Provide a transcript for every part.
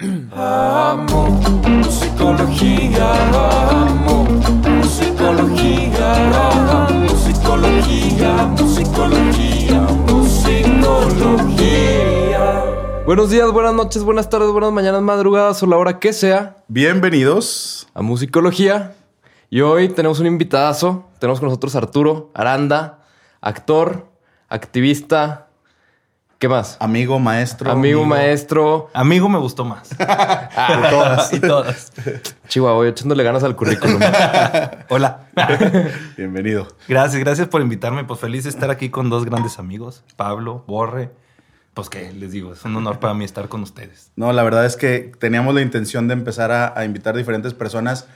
Amo musicología, amo musicología, amo musicología, musicología, musicología. Buenos días, buenas noches, buenas tardes, buenas mañanas, madrugadas o la hora que sea Bienvenidos. a Musicología. Y hoy tenemos un invitadazo. Tenemos con nosotros a Arturo Aranda, actor, activista. ¿Qué más? Amigo, maestro. Amigo, maestro. Amigo me gustó más. De todas. y todas. Chihuahua, echándole ganas al currículum. Hola. Bienvenido. Gracias, gracias por invitarme. Pues feliz de estar aquí con dos grandes amigos, Pablo, Borre. Pues que les digo, es un honor para mí estar con ustedes. No, la verdad es que teníamos la intención de empezar a, a invitar diferentes personas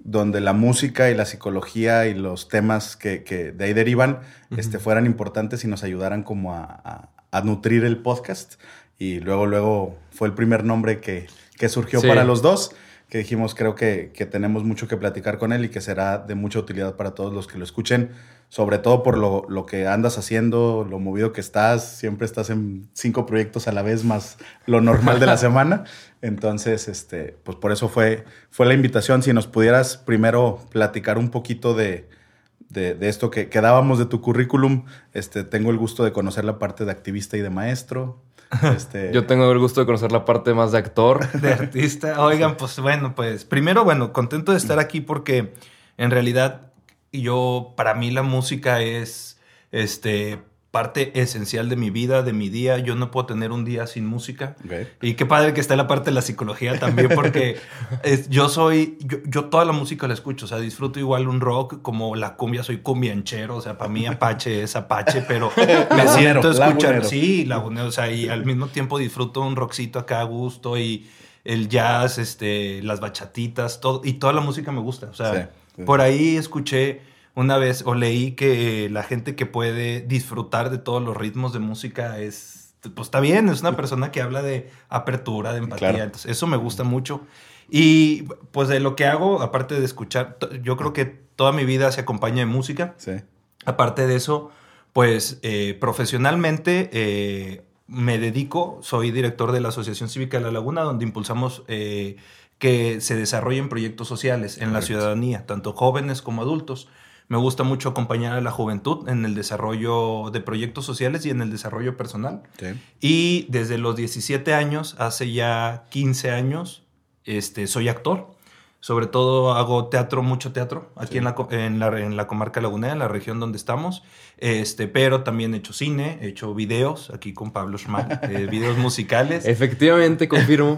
donde la música y la psicología y los temas que, que de ahí derivan este, fueran importantes y nos ayudaran como a, a- a nutrir el podcast. Y luego, luego fue el primer nombre que, que surgió Sí. para los dos, que dijimos creo que, que tenemos mucho que platicar con él y que será de mucha utilidad para todos los que lo escuchen, sobre todo por lo, lo que andas haciendo, lo movido que estás, siempre estás en cinco proyectos a la vez más lo normal de la semana. Entonces, este, pues por eso fue, fue la invitación. Si nos pudieras primero platicar un poquito de, de, de esto que, que dábamos de tu currículum, este, tengo el gusto de conocer la parte de activista y de maestro. Este, Yo tengo el gusto de conocer la parte más de actor. De artista. Oigan, pues bueno, pues primero, bueno, contento de estar aquí porque en realidad yo, para mí la música es, este, parte esencial de mi vida, de mi día. Yo no puedo tener un día sin música. Ok. Y qué padre que está la parte de la psicología también, porque es- yo soy, yo, yo toda la música la escucho, o sea, disfruto igual un rock como la cumbia, soy cumbianchero, o sea, para mí Apache es Apache, pero me siento lagunero. sí, lagunero, o sea, y al mismo tiempo disfruto un rockcito acá a gusto y el jazz, este, las bachatitas, todo, y toda la música me gusta, o sea, Sí, sí. por ahí escuché una vez o leí que la gente que puede disfrutar de todos los ritmos de música es, pues está bien, es una persona que habla de apertura, de empatía, Claro. entonces eso me gusta mucho. Y pues de lo que hago, aparte de escuchar, yo creo que toda mi vida se acompaña de música. Sí. Aparte de eso, pues eh, profesionalmente eh, me dedico, soy director de la Asociación Cívica de La Laguna, donde impulsamos eh, que se desarrollen proyectos sociales en la Correcto. ciudadanía, tanto jóvenes como adultos. Me gusta mucho acompañar a la juventud en el desarrollo de proyectos sociales y en el desarrollo personal. Sí. Y desde los 17 años, hace ya 15 años, este, soy actor. Sobre todo hago teatro, mucho teatro, aquí Sí. en, la, en, la, en la comarca lagunera, en la región donde estamos. Este, pero también he hecho cine, he hecho videos, aquí con Pablo Schmal, eh, videos musicales. Efectivamente, confirmo.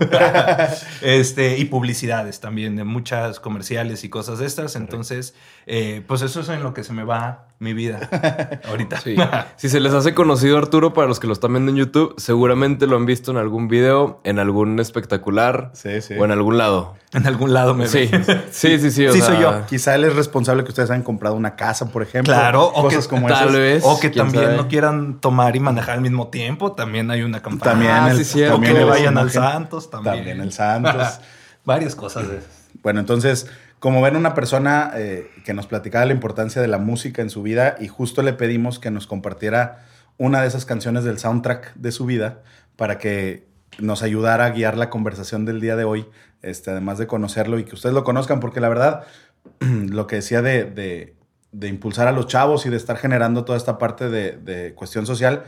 este, y publicidades también, de muchas comerciales y cosas de estas. Entonces, eh, pues eso es en lo que se me va mi vida ahorita. Sí. Si se les hace conocido Arturo, para los que lo están viendo en YouTube, seguramente lo han visto en algún video, en algún espectacular Sí, sí. o en algún lado. en algún lado me Sí, sí, sí, sí. o Sí, sea, soy yo. Quizá él es responsable que ustedes hayan comprado una casa, por ejemplo. Claro, o cosas que como tal esas. vez. O que también sabe. no quieran tomar y manejar al mismo tiempo, también hay una campaña. También Ah, el, sí, también O que el- vayan al Santos también. También el Santos. Varias cosas de esas. Bueno, entonces, como ven una persona eh, que nos platicaba la importancia de la música en su vida y justo le pedimos que nos compartiera una de esas canciones del soundtrack de su vida para que nos ayudara a guiar la conversación del día de hoy, este, además de conocerlo y que ustedes lo conozcan, porque la verdad, lo que decía de, de- de impulsar a los chavos y de estar generando toda esta parte de, de cuestión social,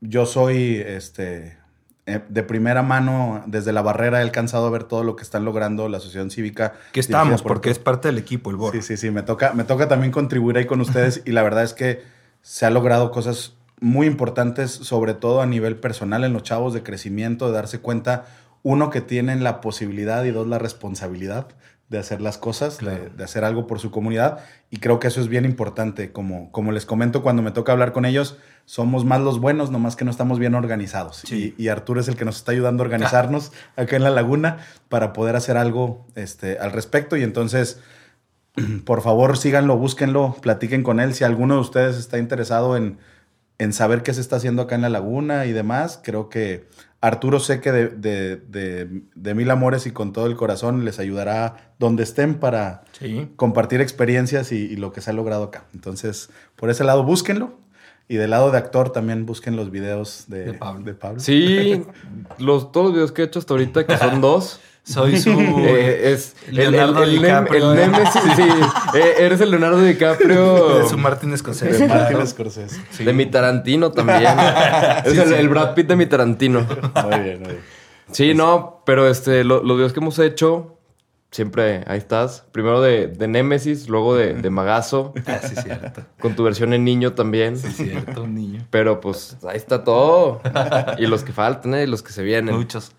yo soy este, eh, de primera mano, desde la barrera, he alcanzado a ver todo lo que están logrando la Asociación Cívica. Que estamos, por- porque es parte del equipo, el BOR. Sí, sí, sí, me toca, me toca también contribuir ahí con ustedes y la verdad es que se ha logrado cosas muy importantes, sobre todo a nivel personal en los chavos de crecimiento, de darse cuenta, uno, que tienen la posibilidad y dos, la responsabilidad de hacer las cosas, de- Claro. de, hacer algo por su comunidad. Y creo que eso es bien importante. Como, como les comento cuando me toca hablar con ellos, somos más los buenos, nomás que no estamos bien organizados. Sí. Y, y Arturo es el que nos está ayudando a organizarnos acá en la laguna para poder hacer algo este, al respecto. Y entonces, por favor, síganlo, búsquenlo, platiquen con él. Si alguno de ustedes está interesado en, en saber qué se está haciendo acá en la laguna y demás, creo que Arturo sé que de, de- de- de mil amores y con todo el corazón les ayudará donde estén para Sí. compartir experiencias y, y lo que se ha logrado acá. Entonces, por ese lado, búsquenlo. Y del lado de actor también busquen los videos de, De Pablo. de Pablo. Sí, los, todos los videos que he hecho hasta ahorita, que son dos, Soy su... eh, es el, el, Leonardo el, nem- DiCaprio, el ¿eh? Nemesis, sí. Eh, eres el Leonardo DiCaprio su Martin De Scorsese. Martin claro. Scorsese. Sí. de mi Tarantino también. es Sí, el, sí. el Brad Pitt de mi Tarantino. Muy bien, muy bien. Sí, no, pero este, lo- los videos que hemos hecho, siempre ahí estás. Primero de, de Nemesis, luego de, de Magazo, Ah, sí, cierto. con tu versión en niño también. Sí, cierto, un niño. Pero pues ahí está todo. Y los que faltan, ¿eh? Y los que se vienen. Muchos.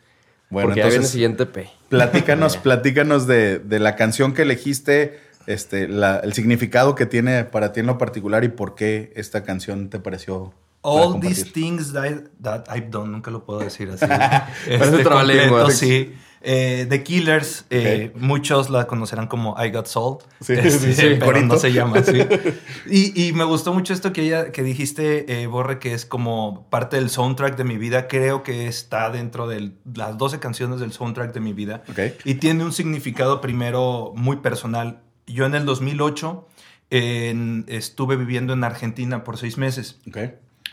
Bueno, porque ya viene el siguiente P. platícanos, platícanos de, de la canción que elegiste, este, la- el significado que tiene para ti en lo particular y por qué esta canción te pareció. All these things that, that I've done, nunca lo puedo decir así. Parece trabalenguas. completo, sí. Eh, The Killers, eh, muchos la conocerán como I Got Soul. Sí, Este, sí, sí, pero corito. no se llama así. Y, y me gustó mucho esto que, ella, que dijiste, eh, Borre, que es como parte del soundtrack de mi vida. Creo que está dentro de las 12 canciones del soundtrack de mi vida. Ok. Y tiene un significado primero muy personal. Yo en el 2008 en- estuve viviendo en Argentina por seis meses. Ok.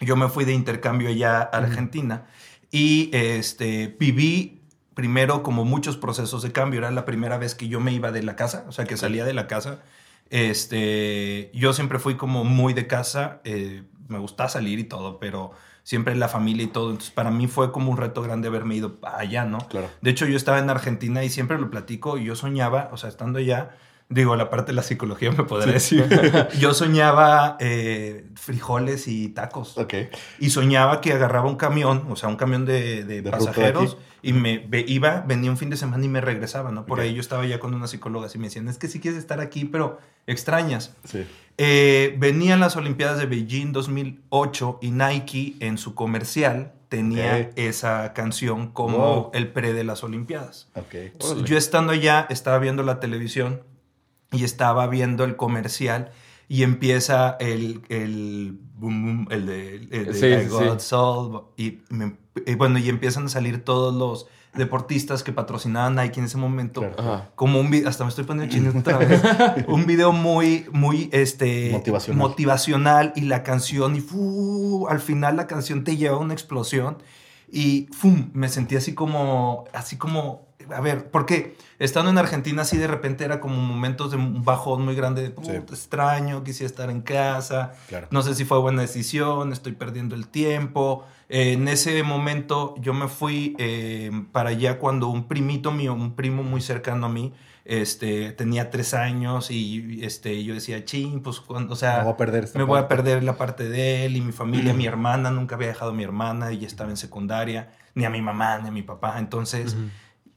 Yo me fui de intercambio allá a Argentina y este, viví primero como muchos procesos de cambio. Era la primera vez que yo me iba de la casa, o sea, que salía de la casa. Este, yo siempre fui como muy de casa, eh, me gustaba salir y todo, pero siempre la familia y todo. Entonces, para mí fue como un reto grande haberme ido allá, ¿no? Claro. De hecho, yo estaba en Argentina y siempre lo platico y yo soñaba, o sea, estando allá, digo, la parte de la psicología me podrá decir, yo soñaba eh, frijoles y tacos. Ok. Y soñaba que agarraba un camión, o sea, un camión de, de De de pasajeros, aquí. y me ve- iba, venía un fin de semana y me regresaba, ¿no? Por ahí yo estaba ya con una psicóloga y me decían, es que si quieres estar aquí, pero extrañas. Sí. Eh, venían las Olimpiadas de Beijing 2008 y Nike en su comercial tenía Ok. esa canción como Wow. el pre de las Olimpiadas. Ok. Entonces, yo estando allá, estaba viendo la televisión y estaba viendo el comercial y empieza el, el, boom, boom, el de, el de Sí, I Got sí. Soul, y, me- y bueno, y empiezan a salir todos los deportistas que patrocinaban Nike en ese momento. Claro. Como un video, hasta me estoy poniendo chinito otra vez. un video muy, muy, este... Motivacional. motivacional y la canción y fu, al final la canción te lleva a una explosión y ¡fum! me sentí así como, así como, a ver, porque estando en Argentina así de repente era como momentos de un bajón muy grande de, Sí. extraño, quisiera estar en casa, Claro. no sé si fue buena decisión, estoy perdiendo el tiempo. Eh, en ese momento yo me fui eh, para allá cuando un primito mío, un primo muy cercano a mí, este, tenía tres años y este, yo decía, ching, pues, cuando, o sea, Me voy a perder me voy a parte". perder la parte de él y mi familia, mi hermana, nunca había dejado a mi hermana, ella estaba en secundaria, ni a mi mamá, ni a mi papá. Entonces,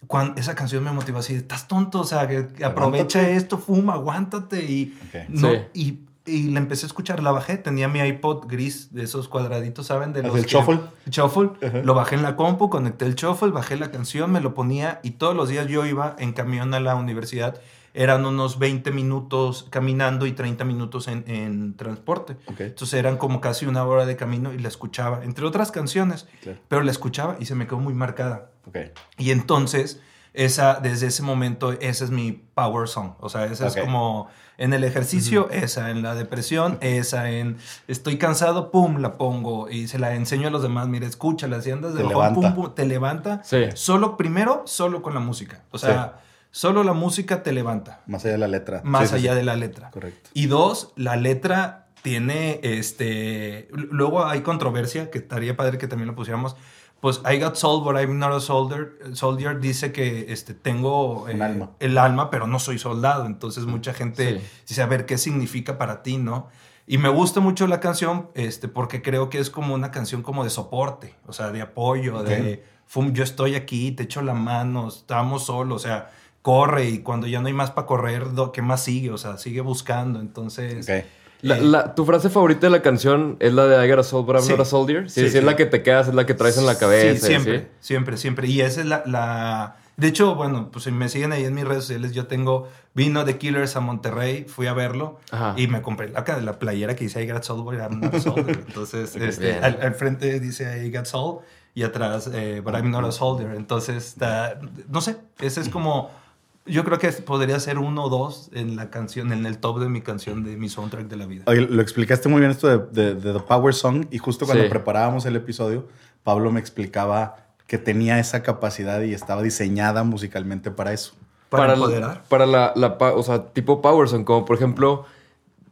cuando esa canción me motivó así, estás tonto, o sea, que, que aprovecha Aguántate. esto, fuma, aguántate. Y, no, Sí. y, y la empecé a escuchar, la bajé, tenía mi iPod gris de esos cuadraditos, ¿saben? De ¿Es los el que- shuffle? Shuffle. Lo bajé en la compu, conecté el shuffle, bajé la canción, me lo ponía y todos los días yo iba en camión a la universidad. Eran unos 20 minutos caminando y 30 minutos en, en transporte. Ok. Entonces eran como casi una hora de camino y la escuchaba, entre otras canciones, Claro. pero la escuchaba y se me quedó muy marcada. Y entonces, esa, desde ese momento, esa es mi power song. O sea, esa es como en el ejercicio, esa en la depresión, esa en estoy cansado, pum, la pongo y se la enseño a los demás. Mira, escúchala, si andas de Te levanta. pum, pum, te levanta. Sí. Solo, primero, solo con la música. O sea, solo la música te levanta, Más allá de la letra. más Sí, allá sí. de la letra. Correcto. Y dos, la letra tiene este. Luego hay controversia, que estaría padre que también lo pusiéramos. Pues I got soul, but I'm not a soldier. Soldier dice que este, tengo Un alma. el alma, pero no soy soldado. Entonces mucha gente Sí. dice, a ver, ¿qué significa para ti, no? Y me gusta mucho la canción este, porque creo que es como una canción como de soporte, o sea, de apoyo, de "Fum, yo estoy aquí, te echo la mano, estamos solos, o sea, corre y cuando ya no hay más para correr, ¿qué más sigue? O sea, sigue buscando. Entonces, Ok. La- eh, la- ¿Tu frase favorita de la canción es la de I got a soul, but I'm Sí. not a soldier? Sí, Sí, sí, es la que te quedas, es la que traes en la cabeza. Sí, siempre, ¿sí? siempre, siempre. Y esa es la, la- De hecho, bueno, pues si me siguen ahí en mis redes sociales, yo tengo... Vino The Killers a Monterrey, fui a verlo Ajá. y me compré la, la playera que dice I got soul, but I'm not a soldier. Entonces, este, al, al frente dice I got soul y atrás, eh, but I'm not a soldier. Entonces, está- no sé, ese es como... yo creo que podría ser uno o dos en la canción, en el top de mi canción, de mi soundtrack de la vida. Oye, lo explicaste muy bien esto de, de- de The Power Song y justo cuando Sí. preparábamos el episodio, Pablo me explicaba que tenía esa capacidad y estaba diseñada musicalmente para eso. Para, la- empoderar. para la, la o sea, tipo Power Song, como por ejemplo,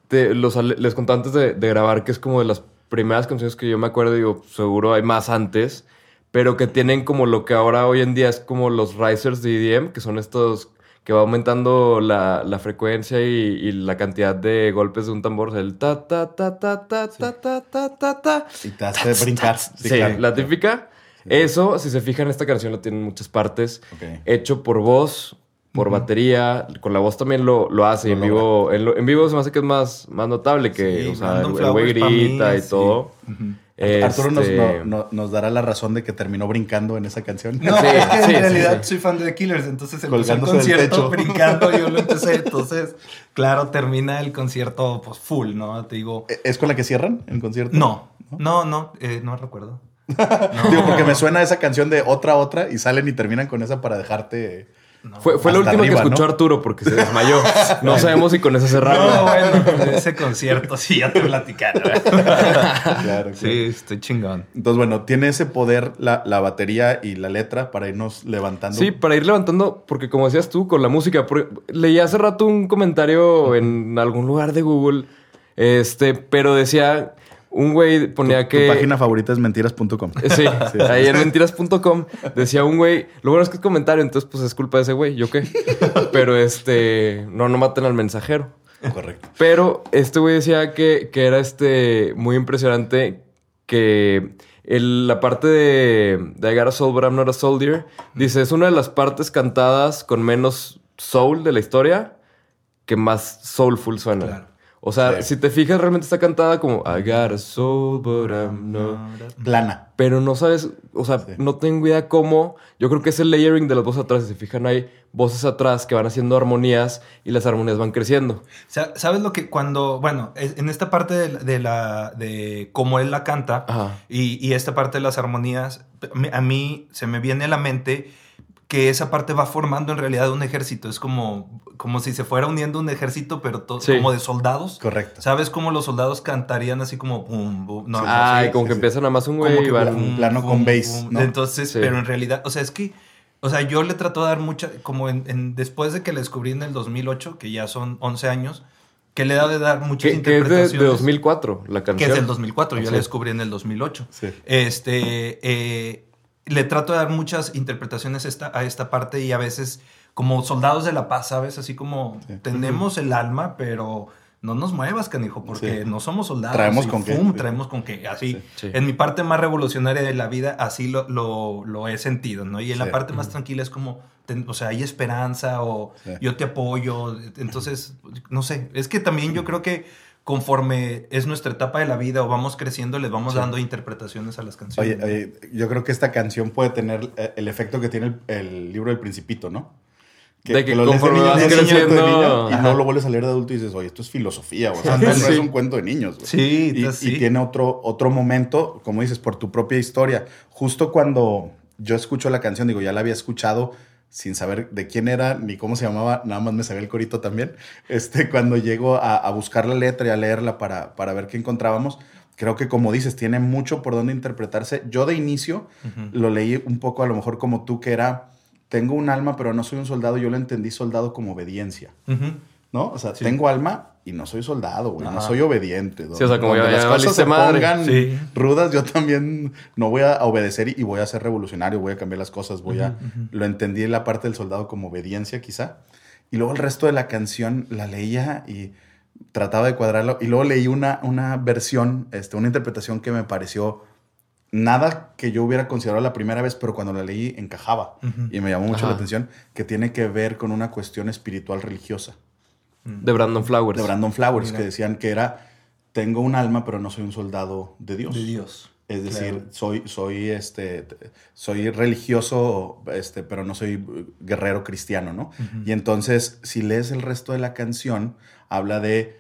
te- los, les conté antes de, de grabar que es como de las primeras canciones que yo me acuerdo, digo, seguro hay más antes, pero que tienen como lo que ahora hoy en día es como los risers de EDM, que son estos que va aumentando la, la frecuencia y, y, la cantidad de golpes de un tambor. El ta, ta, ta, ta, ta, sí. ta, ta, ta, ta, ta. Y te hace ta, brincar. Ta, sí, brincar. la típica. Sí. Eso, si se fijan, esta canción la tiene en muchas partes. Okay. Hecho por voz, por uh -huh. batería. Con la voz también lo, lo hace. No en vivo, en, lo, en, vivo se me hace que es más, más notable que, sí, o sea, el güey grita y todo. Uh -huh. Arturo nos, Este, no- no- nos dará la razón de que terminó brincando en esa canción. No, Sí, es que sí, en realidad sí. soy fan de The Killers, entonces el concierto brincando, yo lo empecé, entonces, claro, termina el concierto pues full, ¿no? Te digo, ¿Es con la que cierran el concierto? no, no, no, eh, no recuerdo. Digo, porque me suena esa canción de otra, otra y salen y terminan con esa para dejarte. Fue, fue la última arriba, que escuchó ¿no? Arturo porque se desmayó. No sabemos si con esa cerramos. No, bueno, pues, ese concierto sí, ya te platicaron. Claro, claro. Sí, estoy chingón. Entonces, bueno, tiene ese poder la, la batería y la letra para irnos levantando. Sí, para ir levantando, porque como decías tú, con la música, leí hace rato un comentario en algún lugar de Google, este, pero decía, un güey ponía Tu que... página favorita es mentiras.com. Sí, ahí en mentiras.com decía un güey, lo bueno es que es comentario, entonces pues es culpa de ese güey, ¿yo qué? Pero este, no, no maten al mensajero. Correcto. Pero este güey decía que, que era este muy impresionante que el- la parte de, de I Got a Soul But I'm Not a Soldier, dice, es una de las partes cantadas con menos soul de la historia que más soulful suena. Claro. O sea, Sí. si te fijas, realmente está cantada como I got a soul, but I'm not. Plana. Pero no sabes, o sea, Sí. no tengo idea cómo. Yo creo que es el layering de las voces atrás. Si se fijan, hay voces atrás que van haciendo armonías y las armonías van creciendo. Sa- ¿Sabes lo que cuando, bueno, en esta parte de la, de, la- de cómo él la canta y, y esta parte de las armonías, a mí se me viene a la mente que esa parte va formando en realidad un ejército. Es como, como si se fuera uniendo un ejército, pero to- Sí. como de soldados. Correcto. ¿Sabes cómo los soldados cantarían así como pum, bum? No, no, Ay, sí, como sí, que sí. empiezan nada más un como güey que y van- un plano con bass, ¿no? Entonces, Sí. pero en realidad, o sea, es que, o sea, yo le trato de dar mucha, como en, en- después de que la descubrí en el 2008, que ya son 11 años, que le he dado de dar muchas Que, que es de, interpretaciones. de 2004, la Que canción. es del 2004, yo Sí. la descubrí en el 2008. Sí. Este, eh, le trato de dar muchas interpretaciones esta, a esta parte y a veces como soldados de la paz, ¿sabes? Así como Sí. tenemos el alma, pero no nos muevas, canijo, porque Sí. no somos soldados. Traemos y con qué. fum, Traemos con qué. Así, Sí. Sí. en mi parte más revolucionaria de la vida, así lo, lo, lo he sentido, ¿no? Y en Sí. la parte más tranquila es como, ten- o sea, hay esperanza o Sí. yo te apoyo. Entonces, no sé, es que también yo creo que conforme es nuestra etapa de la vida o vamos creciendo, les vamos dando interpretaciones a las canciones. Oye, oye, yo creo que esta canción puede tener eh, el efecto que tiene el, el libro del Principito, ¿no? De que lo lees de conforme niño, vas lees un cuento de creciendo, niño, y ajá. luego lo vuelves a leer de adulto y dices, oye, esto es filosofía, o sea, no, no Sí. es un cuento de niños. güey. Sí, y, entonces y sí. tiene otro, otro momento, como dices, por tu propia historia. Justo cuando yo escucho la canción, digo, ya la había escuchado sin saber de quién era ni cómo se llamaba, nada más me sabía el corito también. Este, cuando llego a, a buscar la letra y a leerla para, para ver qué encontrábamos, creo que como dices, tiene mucho por dónde interpretarse. Yo de inicio lo leí un poco a lo mejor como tú, que era, tengo un alma, pero no soy un soldado. Yo lo entendí soldado como obediencia. ¿No? O sea, Sí. tengo alma y no soy soldado, güey. No soy obediente. Sí, o sea, como ya- las ya cosas se madre. pongan Sí. rudas, yo también no voy a obedecer y, voy a ser revolucionario, voy a cambiar las cosas, voy a... Lo entendí en la parte del soldado como obediencia, quizá. Y luego el resto de la canción la leía y trataba de cuadrarlo. Y luego leí una, una versión, este, una interpretación que me pareció nada que yo hubiera considerado la primera vez, pero cuando la leí encajaba. Y me llamó mucho Ajá. la atención, que tiene que ver con una cuestión espiritual religiosa De Brandon Flowers. de Brandon Flowers, Mira. que decían que era, tengo un alma, pero no soy un soldado de Dios. De Dios. Es decir, Claro. soy, soy, este, soy religioso, este, pero no soy guerrero cristiano, ¿no? Y entonces, si lees el resto de la canción, habla de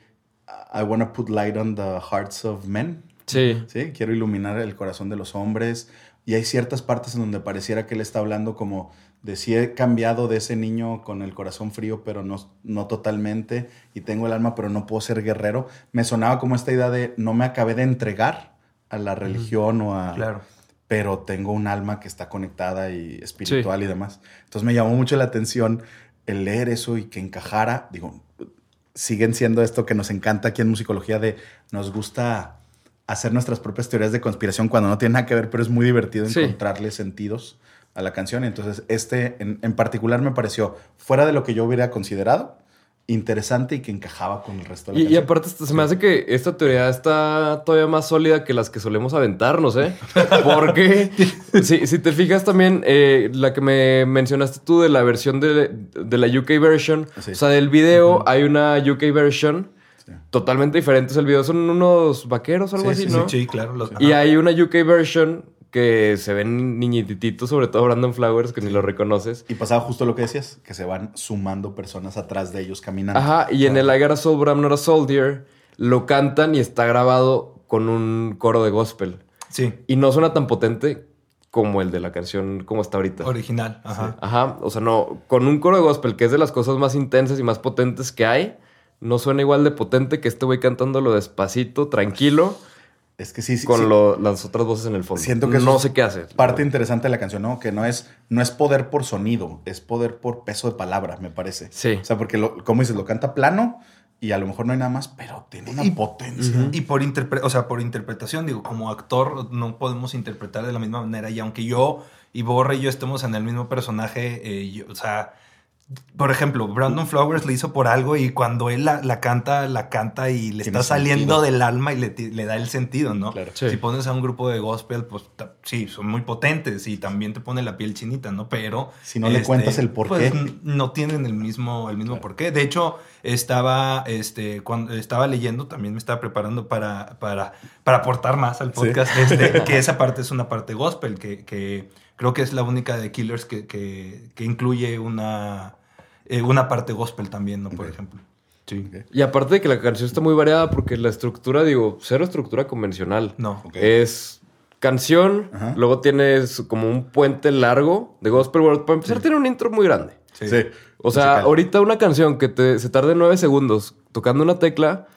I want to put light on the hearts of men. Sí. ¿sí? Quiero iluminar el corazón de los hombres. Y hay ciertas partes en donde pareciera que él está hablando como de si he cambiado de ese niño con el corazón frío, pero no, no totalmente, y tengo el alma, pero no puedo ser guerrero. Me sonaba como esta idea de no me acabé de entregar a la religión o a... Claro. Pero tengo un alma que está conectada y espiritual y demás. Entonces me llamó mucho la atención el leer eso y que encajara. Digo, siguen siendo esto que nos encanta aquí en musicología de nos gusta hacer nuestras propias teorías de conspiración cuando no tiene nada que ver, pero es muy divertido Sí. encontrarle sentidos a la canción. Entonces, este en, en particular me pareció fuera de lo que yo hubiera considerado, interesante y que encajaba con el resto de la Y, y canción. aparte, se me hace que esta teoría está todavía más sólida que las que solemos aventarnos, ¿eh? Porque si, si te fijas también, eh, la que me mencionaste tú de la versión de, de la UK version, Sí. o sea, del video hay una UK version Sí. totalmente diferente. O sea, el video son unos vaqueros o algo Sí, así, sí, ¿no? Sí, claro. los- Y ajá. hay una UK version que se ven niñititos, sobre todo Brandon Flowers, que ni lo reconoces. Y pasaba justo lo que decías, que se van sumando personas atrás de ellos caminando. Ajá, y en el I Got a Soul, But I'm Not a Soldier, lo cantan y está grabado con un coro de gospel. Sí, Y no suena tan potente como el de la canción como está ahorita. original. Ajá. Ajá, o sea, no, con un coro de gospel, que es de las cosas más intensas y más potentes que hay, no suena igual de potente que este güey cantándolo despacito, tranquilo, Es que sí, sí, con sí. lo- las otras voces en el fondo. Siento que no es sé qué hace. parte interesante de la canción, ¿no? Que no es, no es poder por sonido, es poder por peso de palabra, me parece. Sí. O sea, porque, lo, como dices, lo canta plano y a lo mejor no hay nada más, pero tiene una Y- potencia. Y por, interpre- o sea, por interpretación, digo, como actor no podemos interpretar de la misma manera. Y aunque yo y Borre y yo estemos en el mismo personaje, eh, yo- o sea, por ejemplo, Brandon Flowers le hizo por algo y cuando él la, la canta, la canta y le está saliendo sentido. del alma y le, da el sentido, ¿no? Claro. Sí. Si pones a un grupo de gospel, pues sí, son muy potentes y también te pone la piel chinita, ¿no? Pero... este, Si no le cuentas el por pues, no tienen el mismo, el mismo Claro. por qué. De hecho, estaba, este, cuando estaba leyendo, también me estaba preparando para, para, para aportar más al podcast, este, que esa parte es una parte gospel, que, que creo que es la única de Killers que, que, que incluye una, eh, una parte gospel también, ¿no? Por ejemplo. Sí. Y aparte de que la canción está muy variada, porque la estructura, digo, cero estructura convencional. No. Ok. Es canción, Ajá. luego tienes como un puente largo de Gospel World. Para empezar, tiene un intro muy grande. Sí. Sí. O sea, Musical. ahorita una canción que te, se tarde nueve segundos tocando una tecla.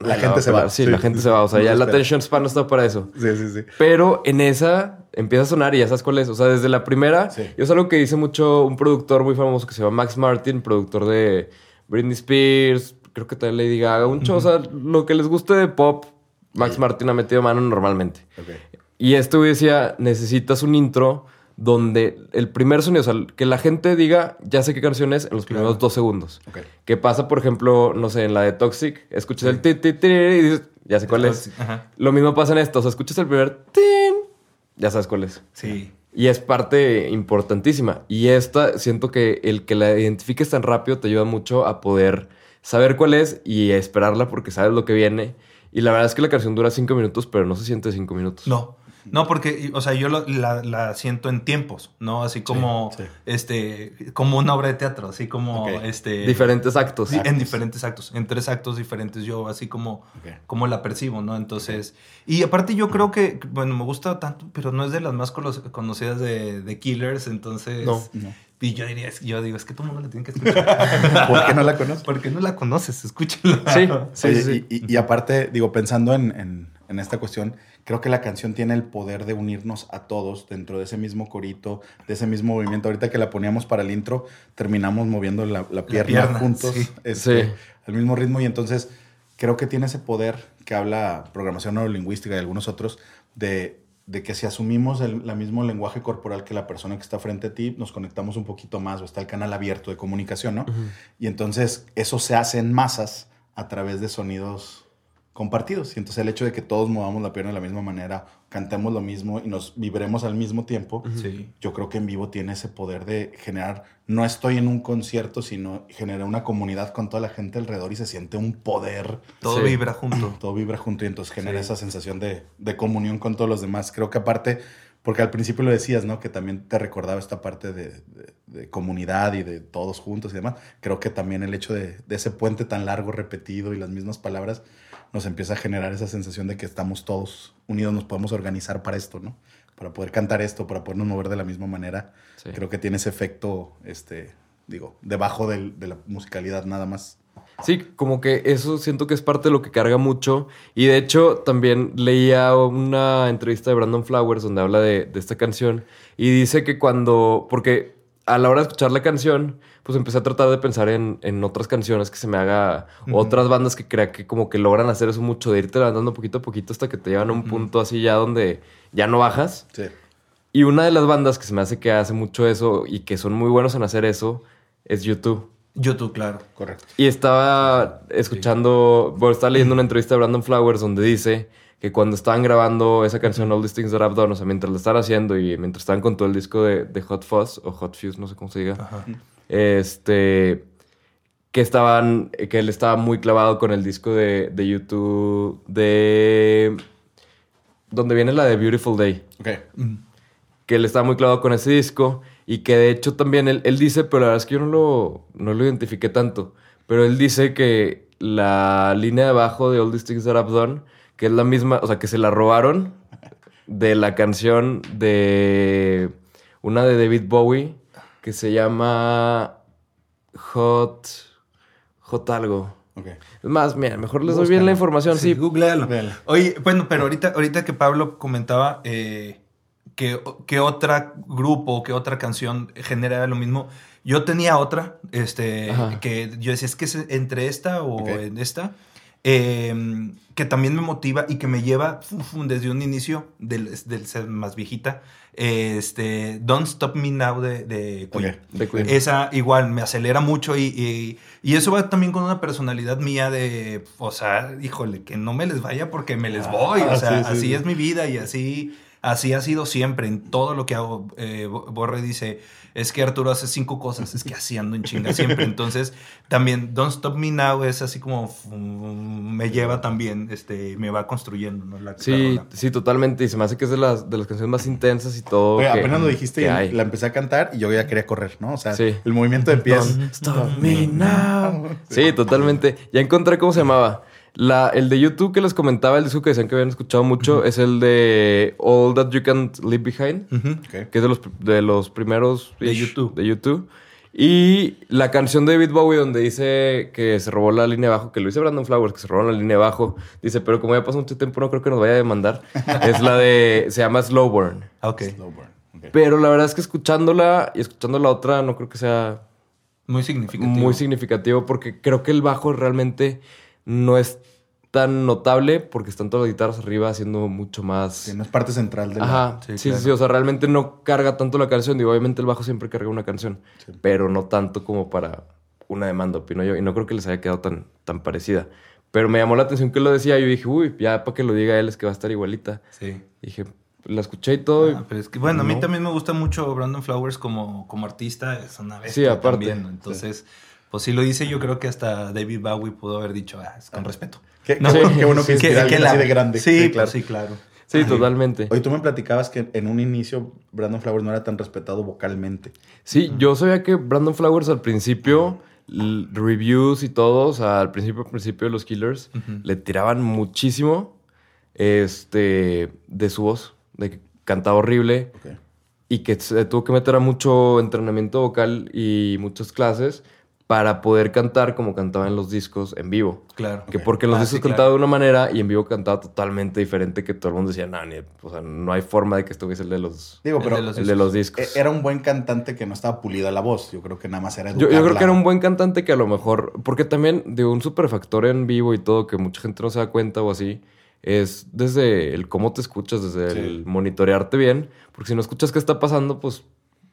La gente se va. Sí, Sí, la gente se va. O sea, no ya se la attention span no está para eso. Sí, sí, sí. Pero en esa empieza a sonar y ya sabes cuál es. O sea, desde la primera. Sí. Y es algo que dice mucho un productor muy famoso que se llama Max Martin, productor de Britney Spears, creo que también Lady Gaga. Un show, o sea, lo que les guste de pop, Max Sí. Martin ha metido mano normalmente. Y este güey decía, necesitas un intro donde el primer sonido, o sea, que la gente diga, ya sé qué canción es en los primeros Claro. dos segundos. Ok. Que pasa, por ejemplo, no sé, en la de Toxic, escuchas el ti, ti, ti, y dices, ya sé cuál es. Ajá. Lo mismo pasa en esto, o sea, escuchas el primer tin, ya sabes cuál es. Sí. Y es parte importantísima. Y esta, siento que el que la identifiques tan rápido te ayuda mucho a poder saber cuál es y a esperarla porque sabes lo que viene. Y la verdad es que la canción dura cinco minutos, pero no se siente cinco minutos. No. No, porque, o sea, yo lo- la, la siento en tiempos, ¿no? Así como, sí. este, como una obra de teatro, así como, este... Diferentes actos. Sí, en Actos. diferentes actos, en tres actos diferentes, yo así como, como la percibo, ¿no? Entonces, y aparte yo creo que, bueno, me gusta tanto, pero no es de las más cono- conocidas de, de Killers, entonces... No. No. Y yo diría, es- yo digo, es que todo el mundo la tiene que escuchar. ¿Por qué no la conoces? Porque no la conoces, escúchala. Sí, sí, Oye, sí. Y, y- y aparte, digo, pensando en, en- en esta cuestión, creo que la canción tiene el poder de unirnos a todos dentro de ese mismo corito, de ese mismo movimiento. Ahorita que la poníamos para el intro, terminamos moviendo la, la pierna, pierna, juntos sí. este, Sí. al mismo ritmo. Y entonces creo que tiene ese poder que habla programación neurolingüística y algunos otros de, de que si asumimos el la mismo lenguaje corporal que la persona que está frente a ti, nos conectamos un poquito más o está el canal abierto de comunicación, ¿no? Y entonces eso se hace en masas a través de sonidos compartidos. Y entonces el hecho de que todos movamos la pierna de la misma manera, cantemos lo mismo y nos vibremos al mismo tiempo, Sí. yo creo que en vivo tiene ese poder de generar, no estoy en un concierto, sino generar una comunidad con toda la gente alrededor y se siente un poder, Todo Sí. vibra junto. todo vibra junto y entonces genera Sí. esa sensación de, de comunión con todos los demás. Creo que aparte, porque al principio lo decías, ¿no? Que también te recordaba esta parte de, de- de comunidad y de todos juntos y demás. Creo que también el hecho de, de ese puente tan largo, repetido y las mismas palabras, nos empieza a generar esa sensación de que estamos todos unidos, nos podemos organizar para esto, ¿no? para poder cantar esto, para podernos mover de la misma manera. Sí. Creo que tiene ese efecto, este, digo, debajo del- de la musicalidad nada más. Sí, como que eso siento que es parte de lo que carga mucho. Y de hecho, también leía una entrevista de Brandon Flowers donde habla de, de esta canción. Y dice que cuando. Porque a la hora de escuchar la canción, pues empecé a tratar de pensar en, en otras canciones que se me haga. Otras bandas que crea que como que logran hacer eso mucho, de irte levantando poquito a poquito hasta que te llevan a un punto así ya donde ya no bajas. Sí. Y una de las bandas que se me hace que hace mucho eso y que son muy buenos en hacer eso es YouTube. YouTube, claro. Correcto. Y estaba escuchando, bueno, estaba leyendo una entrevista de Brandon Flowers donde dice que cuando estaban grabando esa canción All These Things That I've Done, o sea, mientras la estaban haciendo y mientras estaban con todo el disco de, de Hot Fuzz o Hot Fuse, no sé cómo se diga, Ajá. este, que estaban, que él estaba muy clavado con el disco de, de YouTube, de, donde viene la de Beautiful Day Ok. que él estaba muy clavado con ese disco y que de hecho también él, él dice, pero la verdad es que yo no lo, no lo identifiqué tanto, pero él dice que la línea de abajo de All These Things That I've Done, que es la misma, o sea, que se la robaron de la canción de una de David Bowie que se llama Hot, Hot algo. Ok. Es más, mira, mejor les doy bien la información, sí. googlealo. Véalo. Oye, bueno, pero ahorita, ahorita que Pablo comentaba eh, que, que otra grupo, que otra canción genera lo mismo, yo tenía otra, este, Ajá. que yo decía, es que es entre esta o en esta, eh, que también me motiva y que me lleva desde un inicio del, del ser más viejita, este, Don't Stop Me Now de, de Queen. Esa igual me acelera mucho y, y- y eso va también con una personalidad mía de, o sea, híjole, que no me les vaya porque me les voy. O Ah, sea, sí, sí, así sí. es mi vida y así, así ha sido siempre en todo lo que hago. Eh, Bo- Borre dice, es que Arturo hace cinco cosas, es que así ando en chinga siempre. Entonces, también Don't Stop Me Now es así como me lleva también, este, me va construyendo, ¿no? La- Sí, sí, totalmente. Y se me hace que es de las, de las canciones más intensas y todo. Oye, que- apenas lo dijiste y hay. la empecé a cantar y yo ya quería correr, ¿no? O sea, Sí. el movimiento de pies. Stop me now. Sí, totalmente. Ya encontré cómo se llamaba. La, el de YouTube que les comentaba, el disco que decían que habían escuchado mucho, es el de All That You Can Leave Behind, que es de los, de los primeros De YouTube. De YouTube. Y la canción de David Bowie, donde dice que se robó la línea de abajo, que lo dice Brandon Flowers, que se robó la línea de abajo. Dice, pero como ya pasó mucho tiempo, no creo que nos vaya a demandar. es la de. Se llama Slow Burn. Ok, Slow burn. Ok. Pero la verdad es que escuchándola y escuchando la otra, no creo que sea muy significativo. muy significativo porque creo que el bajo realmente no es tan notable porque están todas las guitarras arriba haciendo mucho más. Sí, no es parte central de la... Ajá, Sí, sí, sí, claro. sí, o sea, realmente no carga tanto la canción. Digo, obviamente el bajo siempre carga una canción, Sí. pero no tanto como para una demanda, opino yo. Y no creo que les haya quedado tan, tan parecida. Pero me llamó la atención que lo decía. Yo dije, uy, ya para que lo diga él es que va a estar igualita. Sí. Dije, la escuché y todo. y- Ah, pero es que, bueno, a mí también me gusta mucho Brandon Flowers como, como artista, es una vez Sí, aparte. también. Entonces, pues si lo dice, yo creo que hasta David Bowie pudo haber dicho, ah, es con respeto. Qué, qué No. bueno, qué bueno que Sí, la- así de grande. Sí, claro. sí, claro. Sí, totalmente. Oye, tú me platicabas que en un inicio Brandon Flowers no era tan respetado vocalmente. Sí, yo sabía que Brandon Flowers al principio, reviews y todo, o sea, al principio, al principio de los Killers, le tiraban muchísimo este, de su voz, de que cantaba horrible y que se tuvo que meter a mucho entrenamiento vocal y muchas clases para poder cantar como cantaba en los discos en vivo. Claro. Que porque en los Ah, discos sí, claro. cantaba de una manera y en vivo cantaba totalmente diferente que todo el mundo decía, no, ni- o sea, no hay forma de que estuviese el de los, Digo, El pero de los el de los discos. e- era un buen cantante que no estaba pulida la voz. Yo creo que nada más era Yo, yo creo que era un buen cantante que a lo mejor, porque también de un super factor en vivo y todo que mucha gente no se da cuenta o así, es desde el cómo te escuchas, desde Sí. el monitorearte bien, porque si no escuchas qué está pasando, pues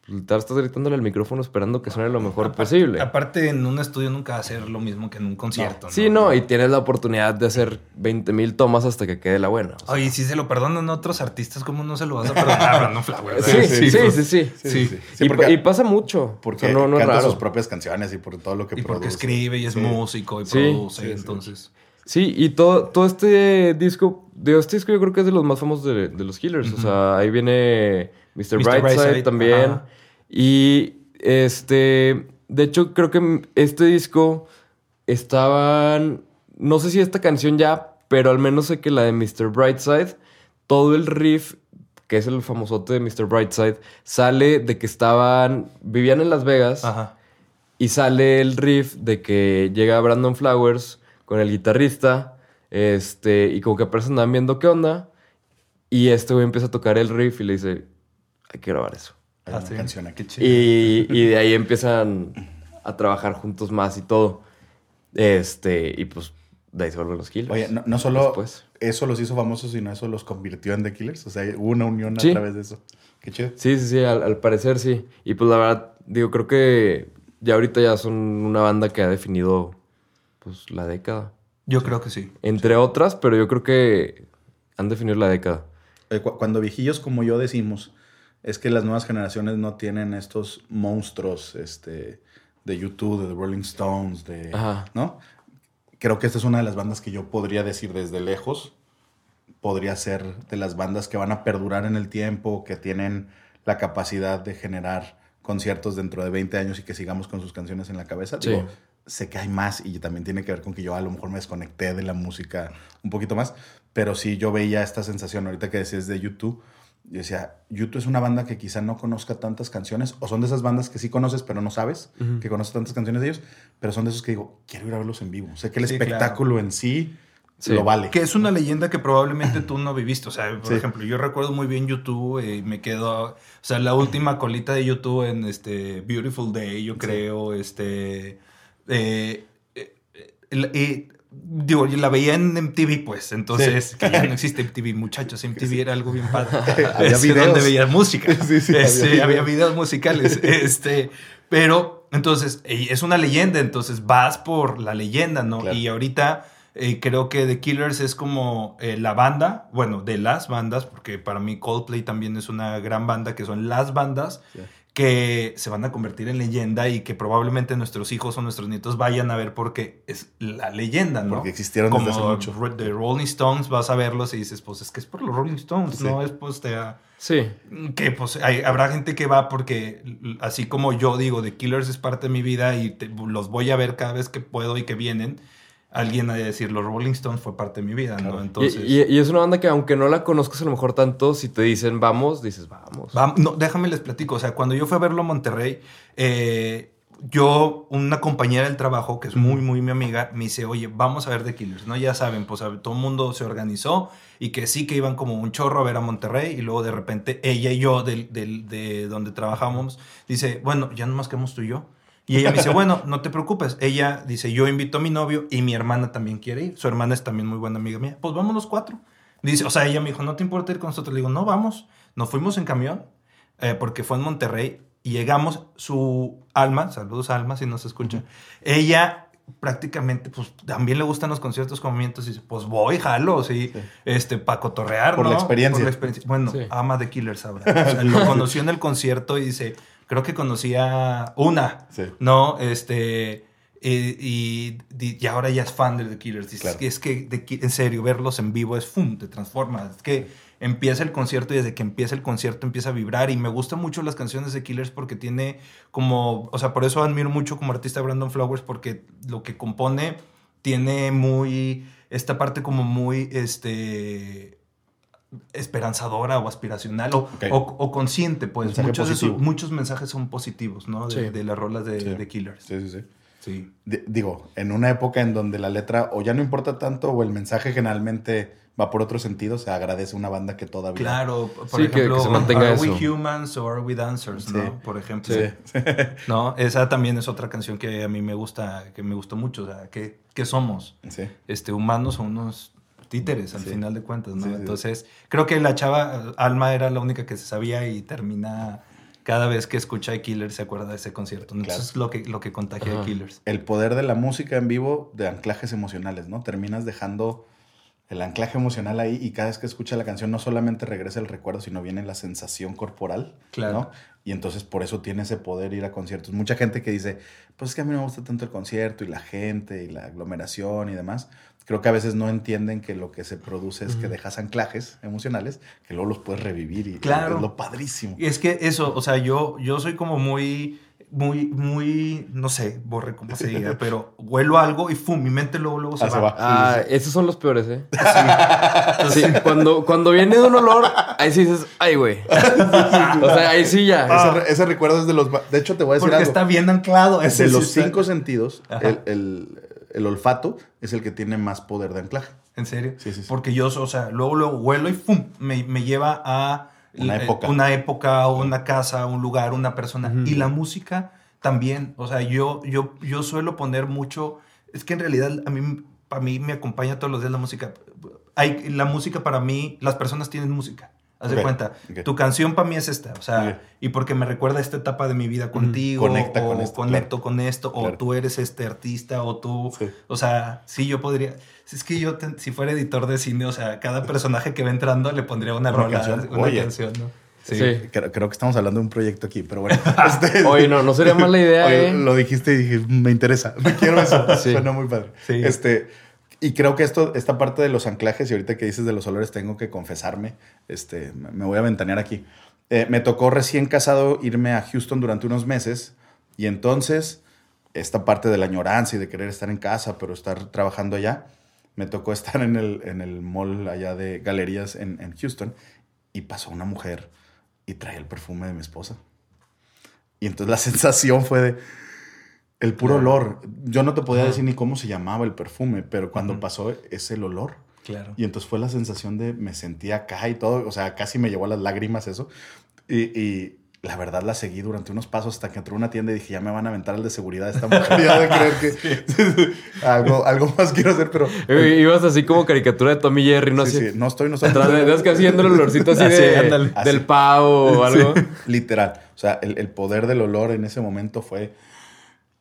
literal estás gritándole al micrófono esperando que suene lo mejor posible. Aparte, en un estudio nunca va a ser lo mismo que en un concierto. Sí, no, y tienes la oportunidad de hacer 20 mil tomas hasta que quede la buena. o sea. Oye, si se lo perdonan a otros artistas, ¿cómo no se lo vas a perdonar a Brandon Flowers? sí, sí, sí, sí, sí. Sí, sí, sí. Sí, y, porque- pa- y pasa mucho. Porque O sea, no, no es canta raro. sus propias canciones y por todo lo que Y porque produce. escribe y es Sí. músico y Sí, produce, entonces... Sí, y todo, todo este disco, de este disco yo creo que es de los más famosos de, de los Killers. O sea, ahí viene Mr. Mr. Brightside, Brightside, también. ajá. Y este, de hecho creo que este disco estaban, no sé si esta canción ya, pero al menos sé que la de Mr. Brightside, todo el riff que es el famosote de Mr. Brightside, sale de que estaban, vivían en Las Vegas Ajá. y sale el riff de que llega Brandon Flowers con el guitarrista, este, y como que apenas andaban viendo qué onda, y este güey empieza a tocar el riff y le dice, hay que grabar eso. Hay Ah, una sí. canción aquí. Qué chido. Y, y de ahí empiezan a trabajar juntos más y todo. Este, y pues de ahí se vuelven los killers. Oye, no, no solo Después. eso los hizo famosos, sino eso los convirtió en The Killers. O sea, hubo una unión Sí. a través de eso. Qué chido. Sí, sí, sí, al, al parecer sí. Y pues la verdad, digo, creo que ya ahorita ya son una banda que ha definido pues la década. Yo creo que sí. Entre otras, pero yo creo que han definido la década. Eh, cu- Cuando viejillos como yo decimos, es que las nuevas generaciones no tienen estos monstruos este, de YouTube, de The Rolling Stones, de, Ajá. ¿no? Creo que esta es una de las bandas que yo podría decir desde lejos. Podría ser de las bandas que van a perdurar en el tiempo, que tienen la capacidad de generar conciertos dentro de 20 años y que sigamos con sus canciones en la cabeza. Sí. Digo, sé que hay más y también tiene que ver con que yo a lo mejor me desconecté de la música un poquito más, pero sí yo veía esta sensación ahorita que decías de YouTube. Yo decía, YouTube es una banda que quizá no conozca tantas canciones, o son de esas bandas que sí conoces, pero no sabes que conoces tantas canciones de ellos, pero son de esos que digo, quiero ir a verlos en vivo. Sé que el Sí, espectáculo en sí, Sí. lo vale. Que es una leyenda que probablemente tú no viviste. O sea, por Sí. ejemplo, yo recuerdo muy bien YouTube y me quedo. O sea, la última colita de YouTube en este Beautiful Day, yo creo. Este. eh, eh, eh, eh, digo, yo la veía en MTV, pues. Entonces, Sí. que ya no existe MTV, muchachos. MTV era algo bien padre. Había videos. Donde veías música. Sí, sí, Este, había había, videos. musicales. Este. Pero, entonces, es una leyenda. Entonces, vas por la leyenda, ¿no? Claro. Y ahorita. Eh, creo que The Killers es como eh, la banda, bueno, de las bandas, porque para mí Coldplay también es una gran banda, que son las bandas. Que se van a convertir en leyenda y que probablemente nuestros hijos o nuestros nietos vayan a ver porque es la leyenda, ¿no? Porque existieron como desde hace mucho. The Rolling Stones, vas a verlos y dices, pues es que es por los Rolling Stones, Sí. no es pues te, Sí. que pues hay- habrá gente que va porque así como yo digo, The Killers es parte de mi vida y te- los voy a ver cada vez que puedo y que vienen. Alguien de decir, los Rolling Stones fue parte de mi vida, Claro. ¿no? Y- Entonces, y, y es una banda que aunque no la conozcas a lo mejor tanto, si te dicen vamos, dices vamos. vam- no, déjame les platico. O sea, cuando yo fui a verlo a Monterrey, eh, yo, una compañera del trabajo, que es muy, muy mi amiga, me dice, oye, vamos a ver The Killers, ¿no? Ya saben, pues a todo el mundo se organizó y que sí que iban como un chorro a ver a Monterrey y luego de repente ella y yo del, del- de donde trabajamos, dice, bueno, ya nomás quedamos tú y yo. Y ella me dice, bueno, no te preocupes. Ella dice, yo invito a mi novio y mi hermana también quiere ir. Su hermana es también muy buena amiga mía. Pues vamos los cuatro. Dice, o sea, ella me dijo, ¿no te importa ir con nosotros? Le digo, no, vamos. Nos fuimos en camión eh, porque fue en Monterrey y llegamos, su alma, saludos Alma si nos escucha, ella prácticamente, pues también le gustan los conciertos con movimientos y dice, pues voy, jalo, sí, este, para cotorrear, Por ¿no? la experiencia. Por la experiencia. Bueno, Sí. ama de Killers ahora. O sea, lo conoció en el concierto y dice, creo que conocía una, Sí. ¿no? Este... Y, y, y ahora ya es fan de The Killers. Dices, Claro. es que, en serio, verlos en vivo es ¡fum! Te transforma. Es que empieza el concierto y desde que empieza el concierto empieza a vibrar. Y me gustan mucho las canciones de Killers porque tiene como. O sea, por eso admiro mucho como artista a Brandon Flowers porque lo que compone tiene muy. Esta parte como muy. Este esperanzadora o aspiracional o, Ok. o- o consciente, pues Mensaje muchos, de muchos mensajes son positivos, ¿no? De, Sí. de las rolas de, Sí. de Killers. Sí, sí, sí. Sí. D- digo, en una época en donde la letra o ya no importa tanto o el mensaje generalmente va por otro sentido, se agradece una banda que todavía... Claro, por Sí, que- ejemplo, que se mantenga Are eso. We Humans o Are We Dancers, Sí. ¿no? Por ejemplo. Sí. No, esa también es otra canción que a mí me gusta, que me gustó mucho. O sea, ¿qué, qué somos? sí. Este, humanos o unos títeres al Sí. final de cuentas, ¿no? Sí, sí. Entonces, creo que la chava Alma era la única que se sabía y termina cada vez que escucha a Killers se acuerda de ese concierto. Entonces, Claro. es lo que, lo que contagia a. Killers. El poder de la música en vivo de anclajes emocionales, ¿no? Terminas dejando el anclaje emocional ahí y cada vez que escucha la canción no solamente regresa el recuerdo, sino viene la sensación corporal, Claro. ¿no? Y entonces por eso tiene ese poder ir a conciertos. Mucha gente que dice, pues es que a mí no me gusta tanto el concierto y la gente y la aglomeración y demás. Creo que a veces no entienden que lo que se produce es que dejas anclajes emocionales que luego los puedes revivir y Claro. es lo padrísimo. Y es que eso, o sea, yo, yo soy como muy muy, muy, no sé, borre cómo se diga, pero huelo algo y ¡fum! Mi mente luego, luego se, Ah, se va. va. Ah, esos son los peores, ¿eh? Sí, cuando, cuando viene de un olor, ahí sí dices, ay, güey. O sea, ahí sí ya. Ese, re- ese recuerdo es de los... De hecho, te voy a decir Porque algo. está bien anclado. Ese de sí los está- cinco sentidos, el, el- el olfato es el que tiene más poder de anclaje. ¿En serio? Sí, sí, sí. Porque yo, o sea, luego, luego huelo y ¡fum! Me, me lleva a... Una eh, época. Una época, una casa, un lugar, una persona. Y la música también. O sea, yo, yo, yo suelo poner mucho... Es que en realidad a mí, a mí me acompaña todos los días la música. Hay, la música para mí, las personas tienen música. Haz de cuenta. Tu canción para mí es esta. O sea, y porque me recuerda esta etapa de mi vida contigo. Conecta o con esto, Conecto con esto. O Claro. tú eres este artista. O tú... Sí. O sea, sí, yo podría. Si es que yo, te- si fuera editor de cine, o sea, cada personaje que va entrando le pondría una, Una rola, canción. una Oye. canción, ¿no? Sí. Creo, creo que estamos hablando de un proyecto aquí, pero bueno. este- Oye, no, no sería mala idea, Oye, ¿eh? Lo dijiste y dije, me interesa, me quiero eso. Sí. Suena muy padre. Sí. Este, y creo que esto, esta parte de los anclajes, y ahorita que dices de los olores, tengo que confesarme. Este, me voy a ventanear aquí. Eh, me tocó recién casado irme a Houston durante unos meses, y entonces esta parte de la añoranza y de querer estar en casa, pero estar trabajando allá, me tocó estar en el, en el mall allá de galerías en, en Houston, y pasó una mujer y traía el perfume de mi esposa. Y entonces la sensación fue de el puro olor. Yo no te podía decir ni cómo se llamaba el perfume, pero cuando pasó es el olor. Claro. Y entonces fue la sensación de me sentía acá y todo, o sea, casi me llevó a las lágrimas eso. Y, y la verdad la seguí durante unos pasos hasta que entré a una tienda y dije, ya me van a aventar al de seguridad esta mujer. Ya de creer que algo, algo más quiero hacer, pero... Eh, Ibas así como caricatura de Tommy Jerry, ¿no? Sí, Así, sí, no estoy, no estoy. Atrás de, es que haciendo el olorcito así, Así, de, del pavo o algo. Literal. O sea, el, el poder del olor en ese momento fue.